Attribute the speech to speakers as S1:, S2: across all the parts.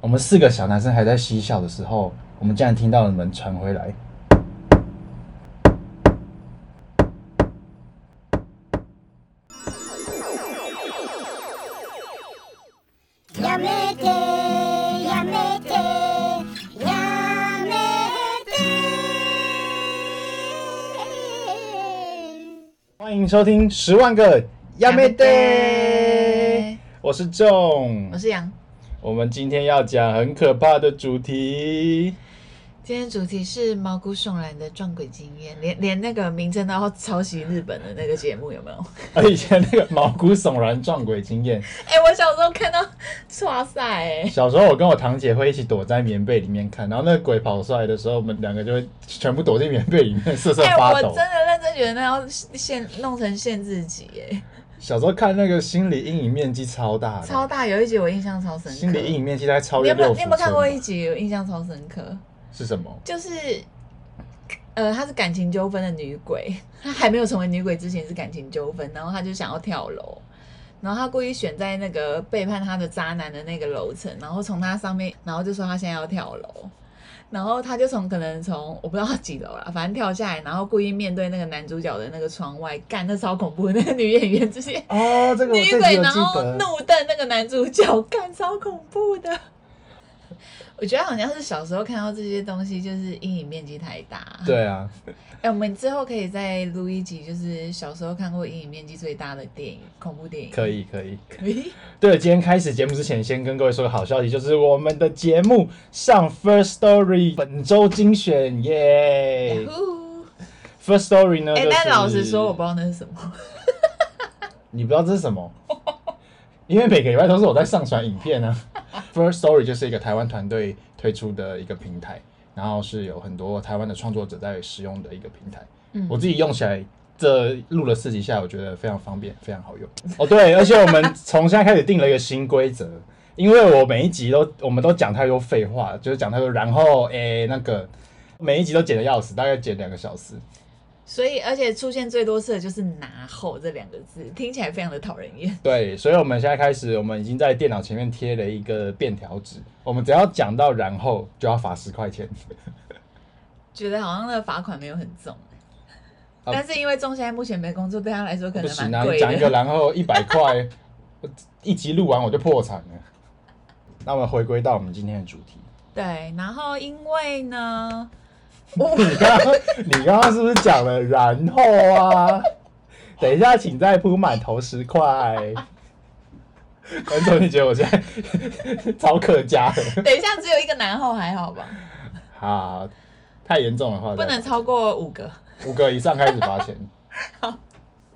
S1: 我们四个小男生还在嬉笑的时候，我们竟然听到了门传回来。欢迎收听《十万个やめて》，我是仲，
S2: 我是杨。
S1: 我们今天要讲很可怕的主题。
S2: 今天主题是毛骨悚然的撞鬼经验，连连那个名称都要抄袭日本的那个节目有没有？
S1: 啊，以前那个毛骨悚然撞鬼经验。
S2: 哎、欸，我小时候看到，哇塞！哎，
S1: 小时候我跟我堂姐会一起躲在棉被里面看，然后那个鬼跑出来的时候，我们两个就会全部躲进棉被里面瑟瑟发抖。
S2: 欸、我真的认真觉得那要限弄成限制级哎。
S1: 小时候看那个心理阴影面积超大，
S2: 超大，有一集我印象超深刻。
S1: 心理阴影面积大概超越六。
S2: 你有没有你有没有看过一集？我印象超深刻。
S1: 是什么？
S2: 就是，呃，她是感情纠纷的女鬼，她还没有成为女鬼之前是感情纠纷，然后她就想要跳楼，然后她故意选在那个背叛她的渣男的那个楼层，然后从她上面，然后就说她现在要跳楼。然后他就从可能从我不知道几楼了，反正跳下来，然后故意面对那个男主角的那个窗外，干那超恐怖的那个女演员直接
S1: 哦，这个女鬼，
S2: 然后怒瞪那个男主角，干超恐怖的。我觉得好像是小时候看到这些东西，就是阴影面积太大。
S1: 对啊。
S2: 哎、欸，我们之后可以再录一集，就是小时候看过阴影面积最大的电影，恐怖电影。
S1: 可以，可以，
S2: 可以。
S1: 对，今天开始节目之前，先跟各位说个好消息，就是我们的节目上 First Story 本周精选耶。First Story 呢？哎、
S2: 欸，但老实说，我不知道那是什么。
S1: 你不知道这是什么？因为每个礼拜都是我在上传影片呢、啊。First Story 就是一个台湾团队推出的一个平台。然后是有很多台湾的创作者在使用的一个平台，嗯，我自己用起来，这录了四集下来，我觉得非常方便，非常好用。哦，对，而且我们 从现在开始定了一个新规则，因为我每一集都，我们都讲太多废话，就是讲太多，然后诶，那个每一集都剪得要死，大概剪两个小时。
S2: 所以，而且出现最多次的就是“拿后”这两个字，听起来非常的讨人厌。
S1: 对，所以我们现在开始，我们已经在电脑前面贴了一个便条纸，我们只要讲到“然后”，就要罚十块钱。
S2: 觉得好像那个罚款没有很重，啊、但是因为仲现在目前没工作，对他来说可能蛮贵的。不行啊，讲一个“然后”一百块，一集录完我就破产了。那我们回归到我们今天的主题。对，然后因为呢。
S1: 你刚刚，你刚刚是不是讲了然后啊？等一下，请再铺满头十块。观众，你觉得我现在超客家的？
S2: 等一下，只有一个然后还好吧？
S1: 好，太严重的话，
S2: 不能超过五个。
S1: 五个以上开始罚钱。
S2: 好，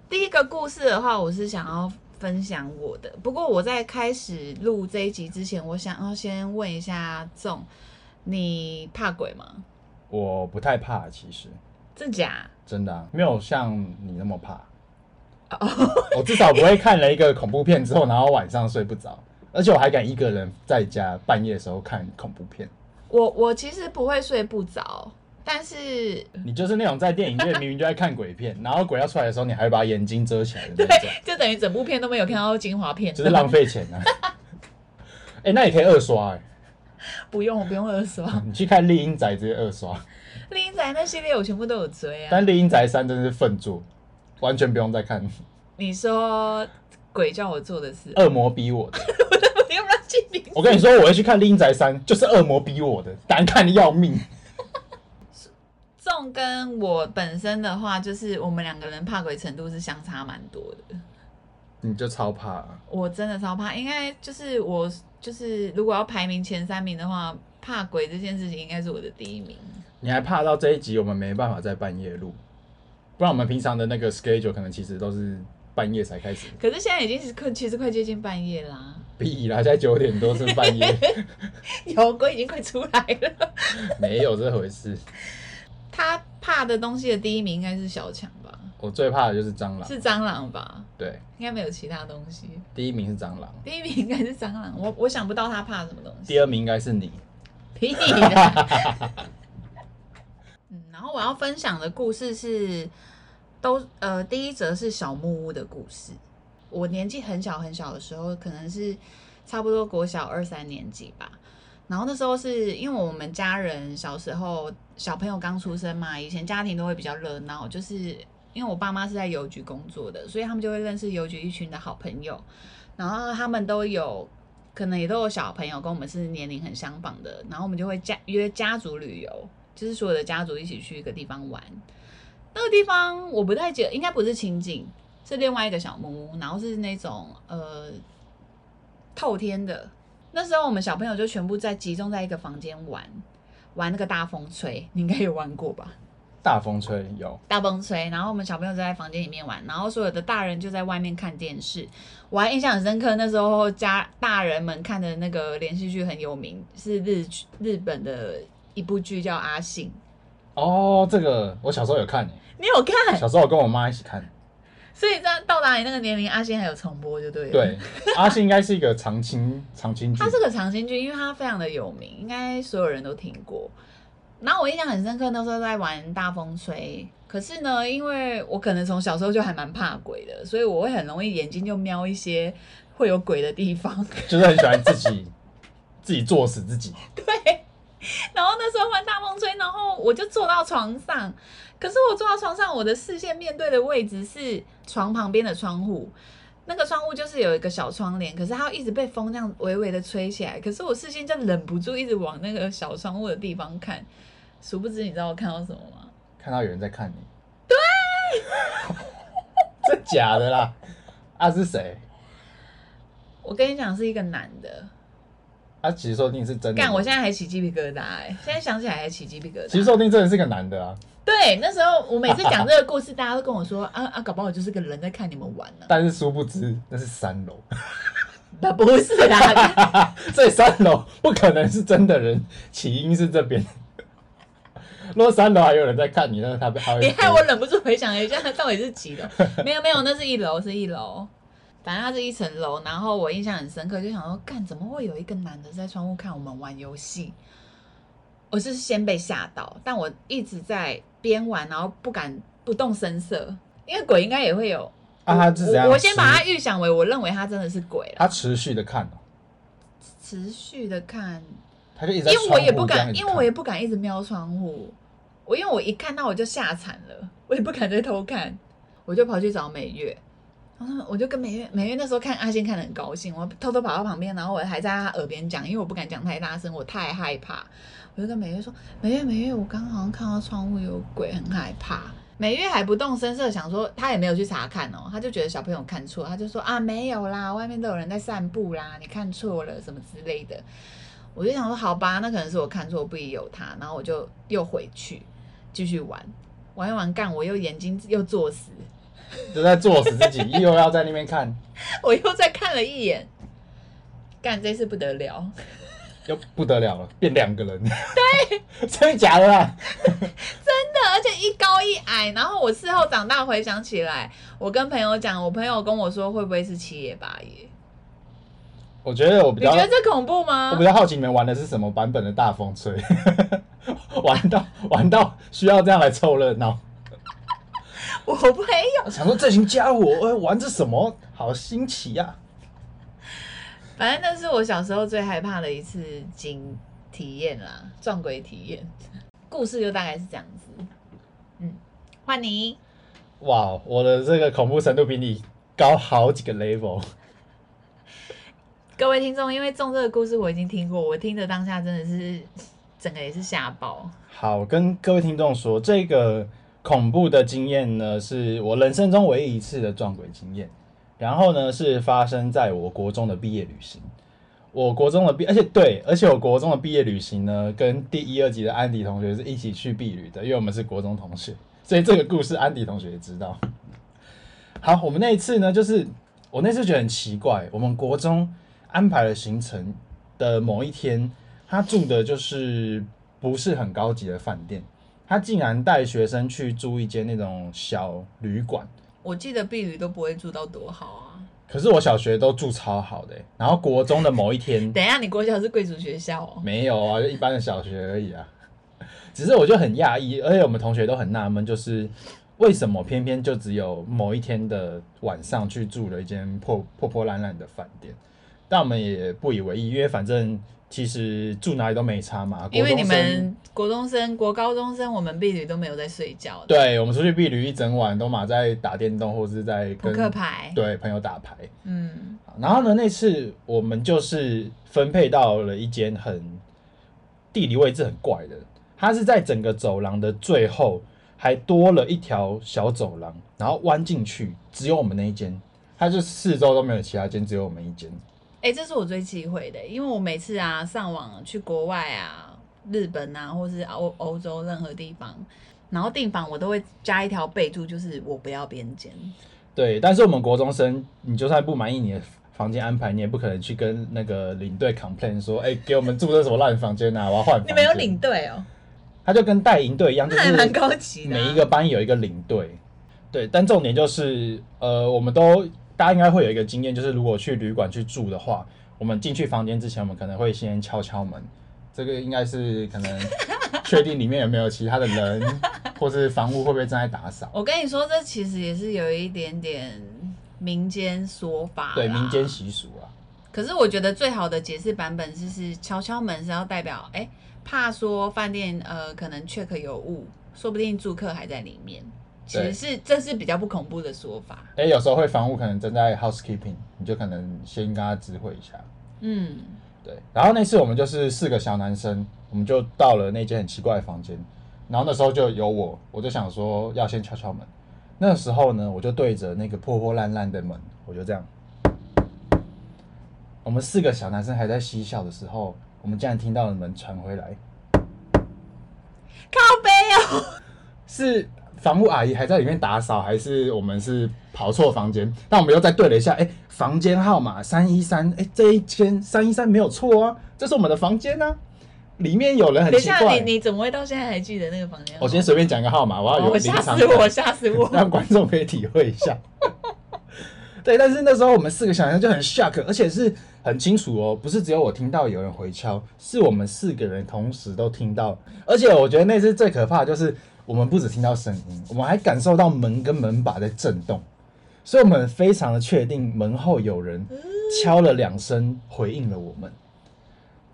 S2: 第一个故事的话，我是想要分享我的。不过我在开始录这一集之前，我想要先问一下仲，你怕鬼吗？
S1: 我不太怕，其实。
S2: 真假？
S1: 真的啊，没有像你那么怕。哦 我至少不会看了一个恐怖片之后，然后晚上睡不着，而且我还敢一个人在家半夜的时候看恐怖片。
S2: 我我其实不会睡不着，但是
S1: 你就是那种在电影院 明明就在看鬼片，然后鬼要出来的时候，你还会把眼睛遮起来的那种。对，
S2: 就等于整部片都没有看到精华片，
S1: 就是浪费钱啊。哎、欸，那也可以二刷哎、欸。
S2: 不用，我不用二刷。
S1: 你去看《厉阴宅》直接二刷。
S2: 《厉阴宅》那系列我全部都有追啊。
S1: 但《厉阴宅三》真的是粪作，完全不用再看。
S2: 你说鬼叫我做的事，
S1: 恶魔逼我的。我跟你说，我要去看《厉阴宅三》，就是恶魔逼我的，难看的要命。
S2: 仲跟我本身的话，就是我们两个人怕鬼程度是相差蛮多的。
S1: 你就超怕啊？
S2: 我真的超怕，应该就是我就是如果要排名前三名的话，怕鬼这件事情应该是我的第一名。
S1: 你还怕到这一集我们没办法在半夜录，不然我们平常的那个 schedule 可能其实都是半夜才开始。
S2: 可是现在已经是快，其实快接近半夜啦。
S1: 比啦，现在九点多是半夜。
S2: 有鬼已经快出来了。
S1: 没有这回事。
S2: 他怕的东西的第一名应该是小强吧？
S1: 我最怕的就是蟑螂，
S2: 是蟑螂吧？
S1: 对，
S2: 应该没有其他东西。
S1: 第一名是蟑螂，
S2: 第一名应该是蟑螂。我我想不到他怕什么东西。
S1: 第二名应该是你。
S2: 屁的。嗯，然后我要分享的故事是，都呃，第一则是小木屋的故事。我年纪很小很小的时候，可能是差不多国小二三年级吧。然后那时候是因为我们家人小时候小朋友刚出生嘛，以前家庭都会比较热闹，就是因为我爸妈是在邮局工作的，所以他们就会认识邮局一群的好朋友，然后他们都有可能也都有小朋友跟我们是年龄很相仿的，然后我们就会家约家族旅游，就是所有的家族一起去一个地方玩。那个地方我不太记得，应该不是清境，是另外一个小木屋，然后是那种呃透天的。那时候我们小朋友就全部在集中在一个房间玩，玩那个大风吹，你应该有玩过吧？
S1: 大风吹有，
S2: 大风吹，然后我们小朋友就在房间里面玩，然后所有的大人就在外面看电视。我还印象很深刻，那时候家大人们看的那个连续剧很有名，是日日本的一部剧叫《阿信》。
S1: 哦，这个我小时候有看。
S2: 你有看？
S1: 小时候我跟我妈一起看，
S2: 所以在到达你那个年龄，阿信还有重播就对了。
S1: 对，阿信应该是一个长青 长青剧。
S2: 他是个长青剧，因为他非常的有名，应该所有人都听过。然后我印象很深刻，那时候在玩大风吹。可是呢，因为我可能从小时候就还蛮怕鬼的，所以我会很容易眼睛就瞄一些会有鬼的地方，
S1: 就是很喜欢自己自己作死自己。
S2: 对。然后那时候玩大风吹，然后我就坐到床上。可是我坐到床上，我的视线面对的位置是床旁边的窗户，那个窗户就是有一个小窗帘，可是它一直被风这样微微的吹起来，可是我视线就忍不住一直往那个小窗户的地方看，殊不知你知道我看到什么吗？
S1: 看到有人在看你。
S2: 对，
S1: 这假的啦？啊是谁？
S2: 我跟你讲是一个男的。
S1: 他、啊、其实说不定是真的。干，
S2: 我现在还起鸡皮疙瘩哎、欸！现在想起来还起鸡皮疙瘩。
S1: 其实说不定真的是个男的啊。
S2: 对，那时候我每次讲这个故事，大家都跟我说啊啊，搞不好就是个人在看你们玩呢、啊。
S1: 但是殊不知那是三楼。
S2: 那 不是啦，
S1: 所以三楼不可能是真的人，起因是这边。如果三楼还有人在看你，那他他会。
S2: 你害我忍不住回想一下，那到底是几楼？没有没有，那是一楼，是一楼。反正它是一层楼，然后我印象很深刻，就想说，干怎么会有一个男的在窗户看我们玩游戏？我是先被吓到，但我一直在边玩，然后不敢不动声色，因为鬼应该也会有
S1: 啊。他是怎样？
S2: 我先把它预想为，我认为他真的是鬼了。
S1: 他持续的看，
S2: 持续的看，
S1: 他就一直在
S2: 因为我也不敢，因为我也不敢一直瞄窗户。我因为我一看到我就吓惨了，我也不敢再偷看，我就跑去找美月。然后我就跟美月，美月那时候看阿信看得很高兴，我偷偷跑到旁边，然后我还在他耳边讲，因为我不敢讲太大声，我太害怕。我就跟美月说：“美月，美月，我刚刚好像看到窗户有鬼，很害怕。”美月还不动声色，想说他也没有去查看哦，他就觉得小朋友看错，他就说：“啊，没有啦，外面都有人在散步啦，你看错了什么之类的。”我就想说：“好吧，那可能是我看错，不宜有他。”然后我就又回去继续玩，玩一玩干，我又眼睛又作死。
S1: 就在作死自己，又要在那边看，
S2: 我又再看了一眼，干，这次不得了，
S1: 又不得了了，变两个人，
S2: 对，
S1: 真的假的啦？
S2: 真的，而且一高一矮。然后我事后长大回想起来，我跟朋友讲，我朋友跟我说，会不会是七爷八爷？
S1: 我觉得我比较，
S2: 你觉得这恐怖吗？
S1: 我比较好奇你们玩的是什么版本的大风吹，玩到玩到需要这样来凑热闹。
S2: 我没有
S1: 想说这群家伙玩着什么，好新奇呀、啊！
S2: 反正那是我小时候最害怕的一次经体验啦，撞鬼体验。故事就大概是这样子。嗯，换你。
S1: 哇，我的这个恐怖程度比你高好几个 level。
S2: 各位听众，因为中这个故事我已经听过，我听的当下真的是整个也是吓爆。
S1: 好，跟各位听众说这个。恐怖的经验呢，是我人生中唯一一次的撞鬼经验。然后呢，是发生在我国中的毕业旅行。我国中的毕，而且对，而且我国中的毕业旅行呢，跟第一、二级的安迪同学是一起去毕旅的，因为我们是国中同学，所以这个故事安迪同学也知道。好，我们那一次呢，就是我那次觉得很奇怪，我们国中安排了行程的某一天，他住的就是不是很高级的饭店。他竟然带学生去住一间那种小旅馆。
S2: 我记得婢女都不会住到多好啊。
S1: 可是我小学都住超好的，欸，然后国中的某一天，
S2: 等一下，你国小是贵族学校哦？
S1: 没有啊，就一般的小学而已啊。只是我就很讶异，而且我们同学都很纳闷，就是为什么偏偏就只有某一天的晚上去住了一间破破破烂烂的饭店。但我们也不以为意，因为反正其实住哪里都没差嘛。
S2: 因为你们国中生、国高中生，我们毕旅都没有在睡觉。
S1: 对，我们出去毕旅一整晚都嘛在打电动，或是在跟
S2: 扑克牌，
S1: 对朋友打牌。
S2: 嗯，
S1: 然后呢，那次我们就是分配到了一间很地理位置很怪的，它是在整个走廊的最后，还多了一条小走廊，然后弯进去，只有我们那一间。它就四周都没有其他间，只有我们一间。
S2: 哎、欸，这是我最忌讳的，因为我每次啊上网去国外啊，日本啊，或是欧欧洲任何地方，然后订房我都会加一条备注，就是我不要边间。
S1: 对，但是我们国中生，你就算不满意你的房间安排，你也不可能去跟那个领队 complain 说，哎、欸，给我们住的什么烂房间啊，我要换。
S2: 你们有领队哦？
S1: 他就跟带营队一样，就是
S2: 还蛮高级的。
S1: 每一个班有一个领队，对，但重点就是，呃，我们都。大家应该会有一个经验，就是如果去旅馆去住的话，我们进去房间之前，我们可能会先敲敲门。这个应该是可能 确定里面有没有其他的人，或是房屋会不会正在打扫。
S2: 我跟你说，这其实也是有一点点民间说法，
S1: 对民间习俗啊。
S2: 可是我觉得最好的解释版本就是敲敲门是要代表，哎，怕说饭店呃可能 check 有误，说不定住客还在里面。其实是这是比较不恐怖的说法。
S1: 哎、欸，有时候会房屋可能正在 housekeeping，你就可能先跟他知会一下。
S2: 嗯，
S1: 对。然后那次我们就是四个小男生，我们就到了那间很奇怪的房间。然后那时候就有我，我就想说要先敲敲门。那时候呢，我就对着那个破破烂烂的门，我就这样。我们四个小男生还在嬉笑的时候，我们竟然听到了门传回来。
S2: 靠背哦，
S1: 是。房屋阿姨还在里面打扫，还是我们是跑错房间？但我们又再对了一下，哎、欸，房间号码三一三，哎，这一间三一三没有错啊，这是我们的房间啊，里面有人很奇怪。
S2: 等一下，你你怎么会到现在还记得那个房间？
S1: 我先随便讲一个号码，我要有临场感，吓死
S2: 我，吓死我，
S1: 让观众可以体会一下。对，但是那时候我们四个小人就很 shock，而且是很清楚哦，不是只有我听到有人回敲，是我们四个人同时都听到，而且我觉得那次最可怕的就是。我们不只听到声音，我们还感受到门跟门把在震动，所以我们非常的确定门后有人敲了两声回应了我们。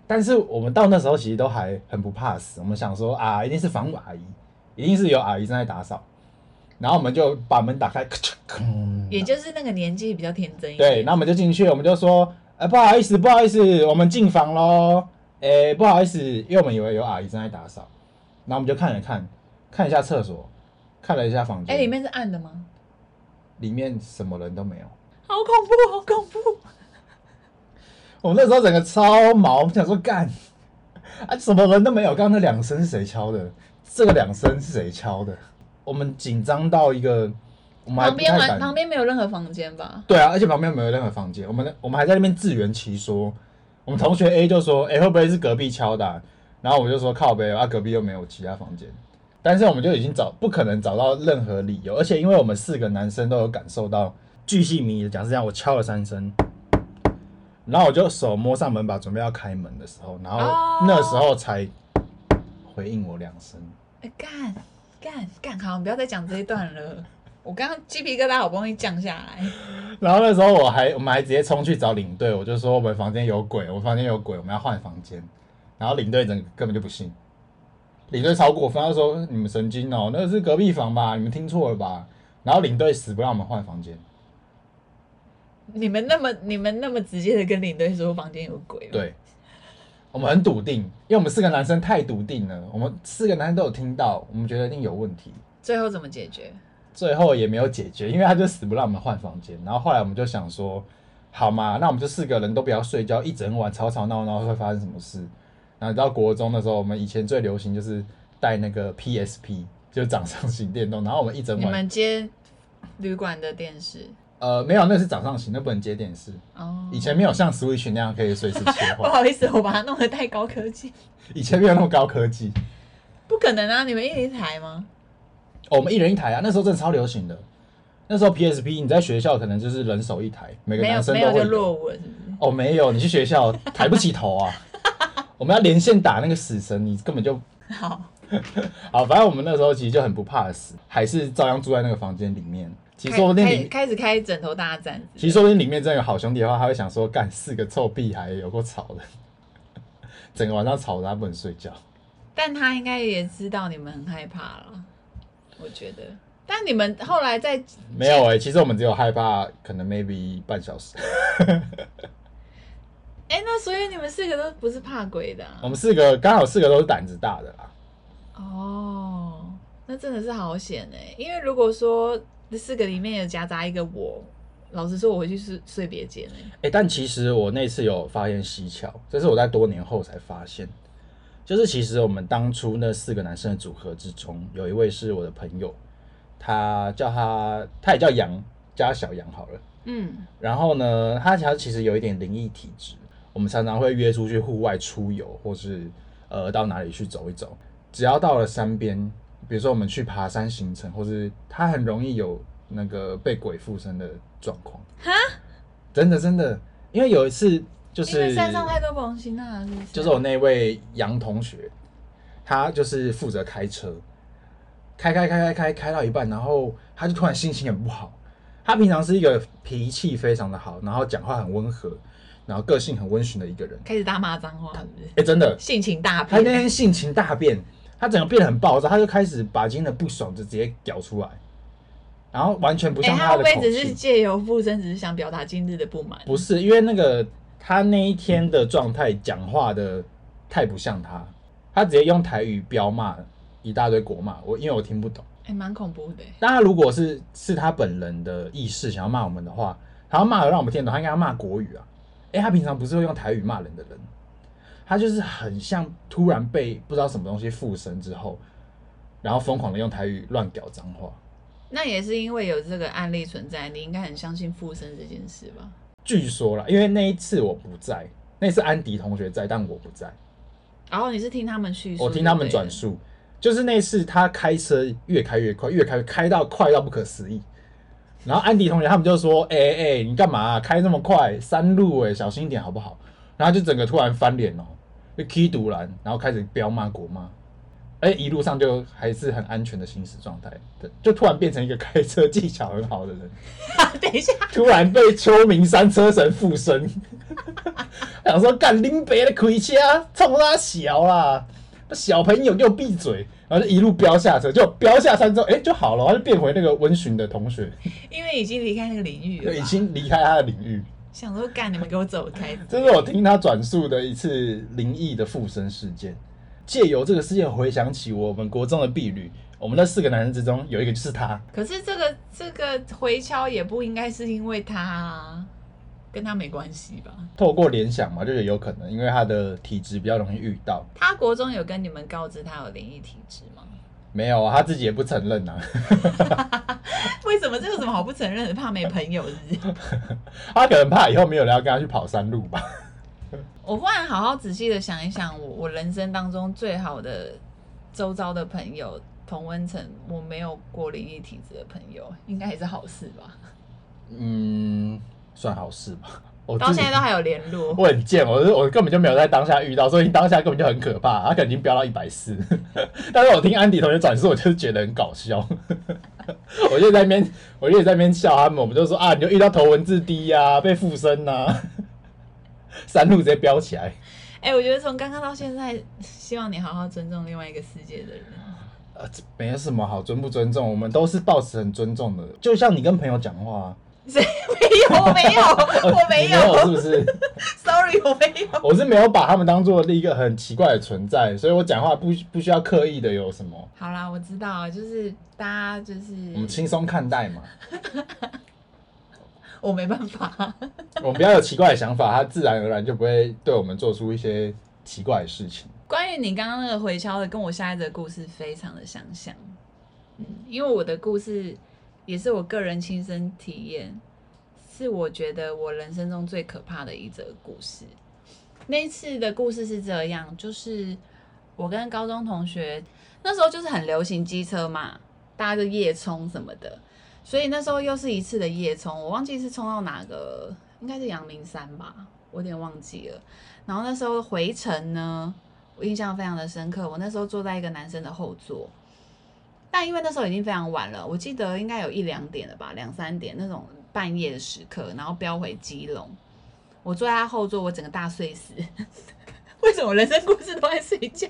S1: 但是我们到那时候其实都还很不怕死，我们想说啊，一定是房务阿姨，一定是有阿姨正在打扫，然后我们就把门打开，
S2: 也就是那个年纪比较天真一点。
S1: 对，那我们就进去，我们就说，哎，不好意思，不好意思，我们进房喽。哎，不好意思，因为我们以为有阿姨正在打扫，然后我们就看了看。看一下厕所，看了一下房间。
S2: 哎、欸，里面是暗的吗？
S1: 里面什么人都没有。
S2: 好恐怖，好恐怖！
S1: 我们那时候整个超毛，我们想说干啊，什么人都没有。刚刚那两声是谁敲的？这个两声是谁敲的？我们紧张到一个，我们还不太敢。
S2: 旁边没有任何房间吧？
S1: 对啊，而且旁边没有任何房间。我们我们还在那边自圆其说。我们同学 A 就说：“哎、欸，会不会是隔壁敲的、啊？”然后我就说：“靠北啊，隔壁又没有其他房间。”但是我们就已经找不可能找到任何理由，而且因为我们四个男生都有感受到，巨细靡遗的讲是这样，我敲了三声，然后我就手摸上门把，准备要开门的时候，然后那时候才回应我两声。
S2: 哎，干干干，好，不要再讲这一段了。我刚刚鸡皮疙瘩好不容易降下来。
S1: 然后那时候我还我们还直接冲去找领队，我就说我们房间有鬼，我们房间有鬼，我们要换房间。然后领队整个根本就不信。领队超过分，他说：“你们神经哦，那个是隔壁房吧？你们听错了吧？”然后领队死不让我们换房间。
S2: 你们那么你们那么直接的跟领队说房间有鬼？
S1: 对，我们很笃定，因为我们四个男生太笃定了。我们四个男生都有听到，我们觉得一定有问题。
S2: 最后怎么解决？
S1: 最后也没有解决，因为他就死不让我们换房间。然后后来我们就想说：“好嘛，那我们就四个人都不要睡觉，一整晚吵吵闹闹会发生什么事？”然后到国中的时候，我们以前最流行就是带那个 PSP，就是掌上型电动。然后我们一整晚。
S2: 你们接旅馆的电视？
S1: 呃，没有，那是掌上型，那不能接电视。哦。以前没有像 Switch 那样可以随时切换。
S2: 不好意思，我把它弄得太高科技。
S1: 以前没有那么高科技。
S2: 不可能啊！你们一人一台吗？
S1: 哦，我们一人一台啊！那时候真的超流行的。那时候 PSP 你在学校可能就是人手一台，每个男生都会。
S2: 没有，没有就落伍是不是？
S1: 哦，没有，你去学校抬不起头啊。我们要连线打那个死神，你根本就
S2: 好，
S1: 好，反正我们那时候其实就很不怕死，还是照样住在那个房间里面。其实说不定
S2: 开开始开枕头大战。
S1: 其实说不定里面真的有好兄弟的话，他会想说干四个臭屁孩有够吵的，整个晚上吵的他不能睡觉。
S2: 但他应该也知道你们很害怕了，我觉得。但你们后来在
S1: 没有哎、欸，其实我们只有害怕，可能 maybe 半小时。
S2: 哎、欸，那所以你们四个都不是怕鬼的、啊？
S1: 我们四个刚好四个都是胆子大的啦。
S2: 哦，那真的是好险哎！因为如果说这四个里面有夹杂一个我，老实说我回去是睡别间哎。哎、
S1: 欸，但其实我那次有发现蹊跷，这是我在多年后才发现，就是其实我们当初那四个男生的组合之中，有一位是我的朋友。他叫他，他也叫杨，叫他小杨好了。嗯，然后呢，他其实其实有一点灵异体质。我们常常会约出去户外出游，或是呃到哪里去走一走。只要到了山边，比如说我们去爬山行程，或是他很容易有那个被鬼附身的状况。哈？真的真的，因为有一次就是
S2: 山上太多红星了，
S1: 就是我那位杨同学，他就是负责开车。开开开开开开到一半，然后他就突然心情很不好。他平常是一个脾气非常的好，然后讲话很温和，然后个性很温驯的一个人。
S2: 开始大骂脏话，哎、
S1: 欸，真的
S2: 性情大变。
S1: 他那天性情大变，他整个变得很暴躁，他就开始把今天的不爽就直接屌出来，然后完全不像他的口气。
S2: 欸、他会不会只是借由附身，只是想表达今日的不满？
S1: 不是，因为那个他那一天的状态讲话的太不像他，他直接用台语飙骂。一大堆国骂，我因为我听不懂，
S2: 哎、欸，蛮恐怖的。
S1: 但他如果是是他本人的意识想要骂我们的话，他要骂的让我们听得懂，他应该要骂国语啊。哎、欸，他平常不是会用台语骂人的人，他就是很像突然被不知道什么东西附身之后，然后疯狂的用台语乱屌脏话。
S2: 那也是因为有这个案例存在，你应该很相信附身这件事吧？
S1: 据说啦，因为那一次我不在，那次安迪同学在，但我不在。
S2: 然后你是听他们叙述，
S1: 我听他们转述。就是那次他开车越开越快，越开开到快到不可思议。然后安迪同学他们就说：“哎、欸、哎、欸，你干嘛、啊、开那么快？山路哎、欸，小心一点好不好？”然后就整个突然翻脸哦，就踢独蓝，然后开始飙骂国骂。哎、欸，一路上就还是很安全的行驶状态，对，就突然变成一个开车技巧很好的人。
S2: 等一下，
S1: 突然被秋名山车神附身，想说干林北的开车冲他小啦。小朋友给我闭嘴，然后就一路飙下车，就飙下山之后，哎、欸，就好了，他就变回那个温驯的同学。
S2: 因为已经离开那个领域了，
S1: 已经离开他的领域。
S2: 想说干，你们给我走开！
S1: 这是我听他转述的一次灵异的附身事件，借由这个事件回想起我们国中的婢女，我们那四个男人之中有一个就是他。
S2: 可是这个这个回敲也不应该是因为他啊。跟他没关系吧？
S1: 透过联想嘛，就是有可能，因为他的体质比较容易遇到。
S2: 他国中有跟你们告知他有灵异体质吗？
S1: 没有啊，他自己也不承认啊。
S2: 为什么？这有什么好不承认的？怕没朋友是不是？
S1: 他可能怕以后没有人要跟他去跑山路吧。
S2: 我忽然好好仔细的想一想，我我人生当中最好的周遭的朋友同温成，我没有过灵异体质的朋友，应该也是好事吧？嗯。
S1: 算好事吧，
S2: 我 到现在都还有联络。
S1: 我很贱，我我根本就没有在当下遇到，所以当下根本就很可怕。他可能已经飙到一百四，但是我听安迪同学转述，我就是觉得很搞笑。我就在那边，我就在那边笑他们，我们就说啊，你就遇到头文字 D 呀、啊，被附身呐、啊，山路直接飙起来。
S2: 哎、欸，我觉得从刚刚到现在，希望你好好尊重另外一个世界的人。
S1: 呃，没有什么好尊不尊重，我们都是保持很尊重的，就像你跟朋友讲话。
S2: 谁 没有？我没有，我没有，
S1: 没有是不是？
S2: Sorry，我没有。
S1: 我是没有把他们当做一个很奇怪的存在，所以我讲话不不需要刻意的有什么。
S2: 好啦，我知道，就是大家就是
S1: 我们轻松看待嘛。
S2: 我没办法。
S1: 我们不要有奇怪的想法，他自然而然就不会对我们做出一些奇怪的事情。
S2: 关于你刚刚那个回敲的，跟我下一则故事非常的相像。嗯，因为我的故事。也是我个人亲身体验，是我觉得我人生中最可怕的一则故事。那一次的故事是这样，就是我跟高中同学那时候就是很流行机车嘛，大家就夜冲什么的，所以那时候又是一次的夜冲，我忘记是冲到哪个，应该是阳明山吧，我有点忘记了。然后那时候回程呢，我印象非常的深刻，我那时候坐在一个男生的后座。但因为那时候已经非常晚了，我记得应该有一两点了吧，两三点那种半夜的时刻，然后飙回基隆，我坐在他后座，我整个大睡死。为什么人生故事都在睡觉？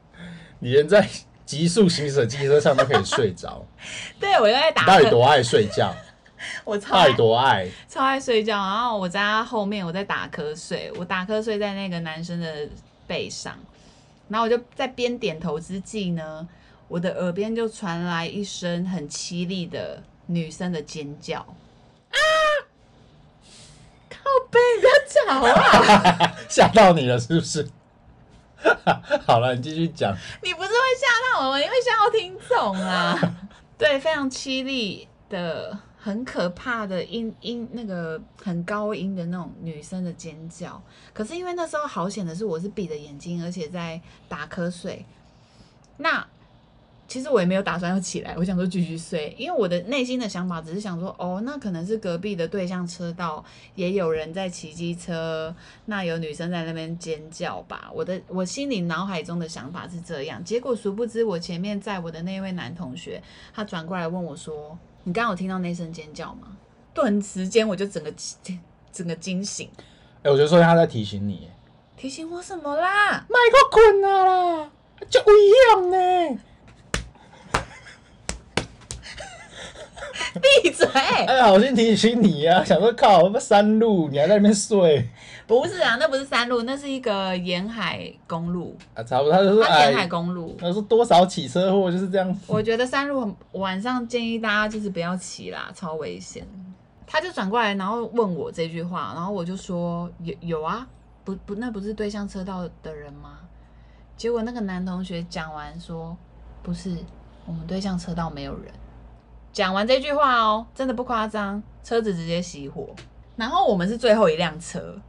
S1: 你人在急速行驶的机车上都可以睡着？
S2: 对，我又在打。
S1: 到底多爱睡觉？
S2: 我超爱
S1: 多爱，
S2: 超爱睡觉。然后我在他后面，我在打瞌睡，我打瞌睡在那个男生的背上，然后我就在边点头之际呢，我的耳边就传来一声很凄厉的女生的尖叫啊！靠背，不要吵啊！
S1: 吓到你了是不是？好了，你继续讲。
S2: 你不是会吓到我，你会吓到听众啊？对，非常凄厉的。很可怕的音音，那个很高音的那种女生的尖叫。可是因为那时候好险的是，我是闭着眼睛，而且在打瞌睡。那其实我也没有打算要起来，我想说继续睡，因为我的内心的想法只是想说，哦，那可能是隔壁的对向车道也有人在骑机车，那有女生在那边尖叫吧。我的我心里脑海中的想法是这样。结果殊不知，我前面载我的那位男同学，他转过来问我说。你刚刚有听到那声尖叫吗？顿时间我就整个整个惊醒。
S1: 哎、欸，我就说他在提醒你，
S2: 提醒我什么啦？
S1: 麦克困啦，就危险呢。
S2: 闭嘴！
S1: 哎，好心提醒你呀、啊，想说靠，我们山路，你还在那边睡？
S2: 不是啊，那不是山路，那是一个沿海公路
S1: 啊，差不多。他就说
S2: 沿海公路。
S1: 他说多少起车祸就是这样。
S2: 我觉得山路晚上建议大家就是不要骑啦，超危险。他就转过来，然后问我这句话，然后我就说有有啊，不不，那不是对向车道的人吗？结果那个男同学讲完说，不是，我们对向车道没有人。讲完这句话哦，真的不夸张，车子直接熄火，然后我们是最后一辆车。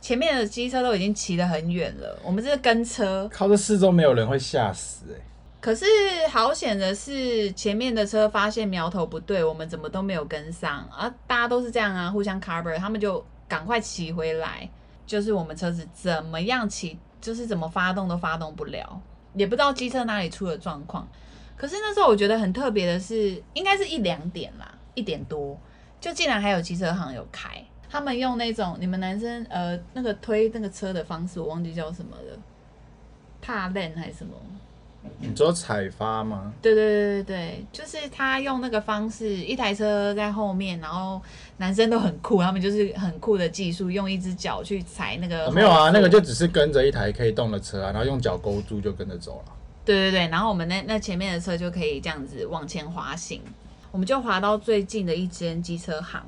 S2: 前面的机车都已经骑得很远了，我们这是跟车，
S1: 靠这四周没有人会吓死哎、欸。
S2: 可是好险的是，前面的车发现苗头不对，我们怎么都没有跟上啊！大家都是这样啊，互相 cover，他们就赶快骑回来。就是我们车子怎么样骑，就是怎么发动都发动不了，也不知道机车哪里出了状况。可是那时候我觉得很特别的是，应该是一两点啦，一点多，就竟然还有汽车行有开。他们用那种你们男生呃那个推那个车的方式，我忘记叫什么了，踏链还是什么？
S1: 你说踩发吗？
S2: 对对对对对，就是他用那个方式，一台车在后面，然后男生都很酷，他们就是很酷的技术，用一只脚去踩那个、
S1: 哦。没有啊，那个就只是跟着一台可以动的车啊，然后用脚勾住就跟着走了。
S2: 对对对，然后我们那那前面的车就可以这样子往前滑行，我们就滑到最近的一间机车行。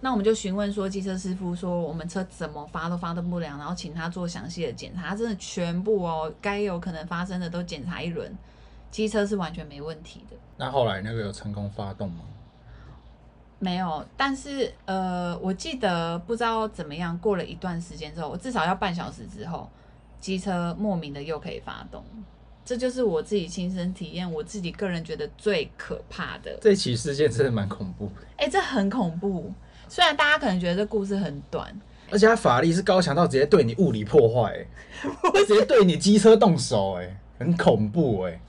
S2: 那我们就询问说，机车师傅说我们车怎么发都发动不了，然后请他做详细的检查，真的全部哦，该有可能发生的都检查一轮，机车是完全没问题的。
S1: 那后来那个有成功发动吗？
S2: 没有，但是呃，我记得不知道怎么样，过了一段时间之后，我至少要半小时之后，机车莫名的又可以发动，这就是我自己亲身体验，我自己个人觉得最可怕的。
S1: 这起事件真的蛮恐怖的。
S2: 哎、欸，这很恐怖。虽然大家可能觉得这故事很短，
S1: 而且他法力是高强到直接对你物理破坏、欸，直接对你机车动手、欸，哎，很恐怖、欸，哎。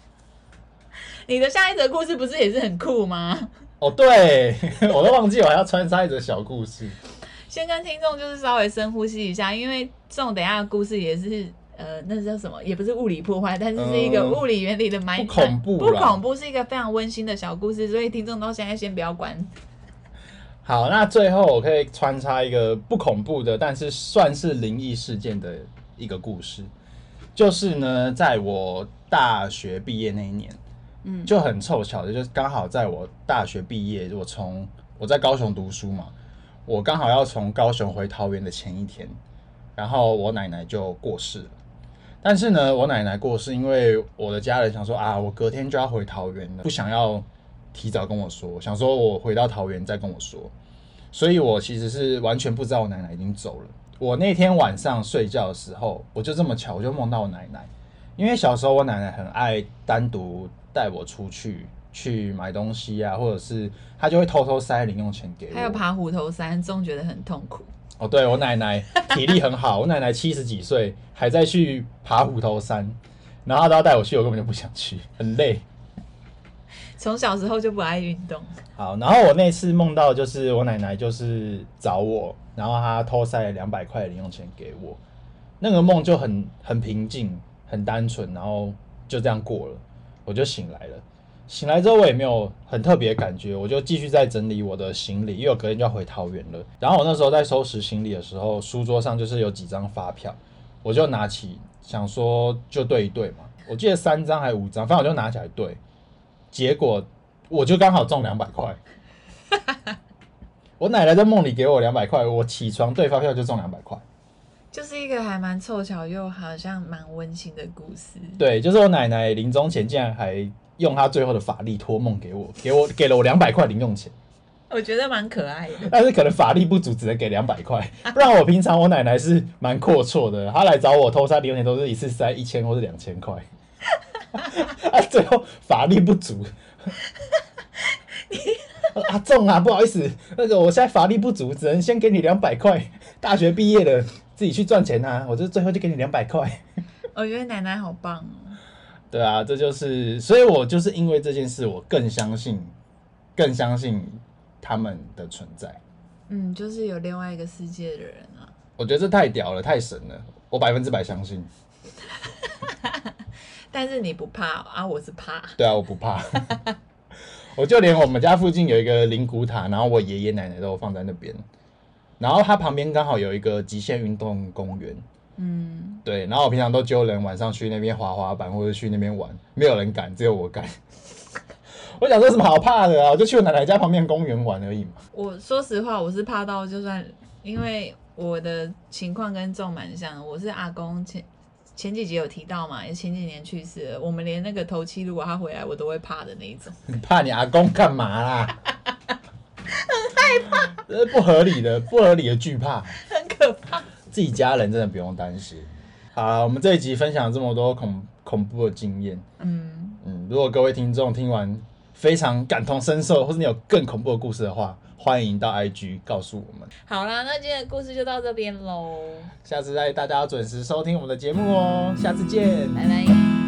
S2: 你的下一则故事不是也是很酷吗？
S1: 哦，对，我都忘记我还要穿插一则小故事。
S2: 先跟听众就是稍微深呼吸一下，因为这种等一下的故事也是，呃，那是叫什么？也不是物理破坏，但是是一个物理原理的蛮、
S1: 嗯、不恐怖，
S2: 不恐怖，是一个非常温馨的小故事，所以听众到现在先不要关。
S1: 好，那最后我可以穿插一个不恐怖的，但是算是灵异事件的一个故事，就是呢，在我大学毕业那一年，嗯，就很凑巧的，就是刚好在我大学毕业，我从我在高雄读书嘛，我刚好要从高雄回桃园的前一天，然后我奶奶就过世了。但是呢，我奶奶过世，因为我的家人想说啊，我隔天就要回桃园了，不想要。提早跟我说，想说我回到桃园再跟我说，所以我其实是完全不知道我奶奶已经走了。我那天晚上睡觉的时候，我就这么巧，我就梦到我奶奶。因为小时候我奶奶很爱单独带我出去去买东西啊，或者是她就会偷偷塞零用钱给我。
S2: 还有爬虎头山，总觉得很痛苦。
S1: 哦，对，我奶奶体力很好，我奶奶七十几岁还在去爬虎头山，然后她都要带我去，我根本就不想去，很累。
S2: 从小时候就不爱运动。
S1: 好，然后我那次梦到就是我奶奶就是找我，然后她偷塞了两百块零用钱给我，那个梦就很很平静，很单纯，然后就这样过了，我就醒来了。醒来之后我也没有很特别的感觉，我就继续在整理我的行李，因为我隔天就要回桃园了。然后我那时候在收拾行李的时候，书桌上就是有几张发票，我就拿起想说就对一对嘛。我记得三张还是五张，反正我就拿起来对，结果我就刚好中两百块。我奶奶在梦里给我两百块，我起床对发票就中两百块，
S2: 就是一个还蛮凑巧又好像蛮温馨的故事。
S1: 对，就是我奶奶临终前竟然还用他最后的法力托梦给我，给我给了我两百块零用钱。
S2: 我觉得蛮可爱的，
S1: 但是可能法力不足，只能给两百块。不然我平常我奶奶是蛮阔绰的，她来找我偷塞零用钱都是一次塞一千或是两千块。啊，最后法力不足，阿仲啊，不好意思，那个我现在法力不足，只能先给你两百块。大学毕业了，自己去赚钱啊，我就最后就给你两百块。
S2: 我觉得奶奶好棒哦。
S1: 对啊，这就是，所以我就是因为这件事，我更相信，更相信他们的存在。
S2: 嗯，就是有另外一个世界的人啊。
S1: 我觉得这太屌了，太神了，我百分之百相信。
S2: 但是你不怕啊？我是怕。
S1: 对啊，我不怕。我就连我们家附近有一个灵骨塔，然后我爷爷奶奶都放在那边，然后它旁边刚好有一个极限运动公园。嗯，对。然后我平常都揪人晚上去那边滑滑板或者去那边玩，没有人敢，只有我敢。我想说什么好怕的啊？我就去我奶奶家旁边公园玩而已嘛。
S2: 我说实话，我是怕到就算，因为我的情况跟仲蛮像，我是阿公前。前几集有提到嘛？也前几年去世了，我们连那个头七，如果他回来，我都会怕的那一种。
S1: 你怕你阿公干嘛啦？
S2: 很害怕，
S1: 这是不合理的，不合理的惧怕，
S2: 很可怕。
S1: 自己家人真的不用担心。好，我们这一集分享这么多恐恐怖的经验，嗯嗯，如果各位听众听完非常感同身受，或是你有更恐怖的故事的话。欢迎到 IG 告诉我们。
S2: 好啦，那今天的故事就到这边喽。
S1: 下次再大家要准时收听我们的节目哦。下次见，
S2: 拜拜。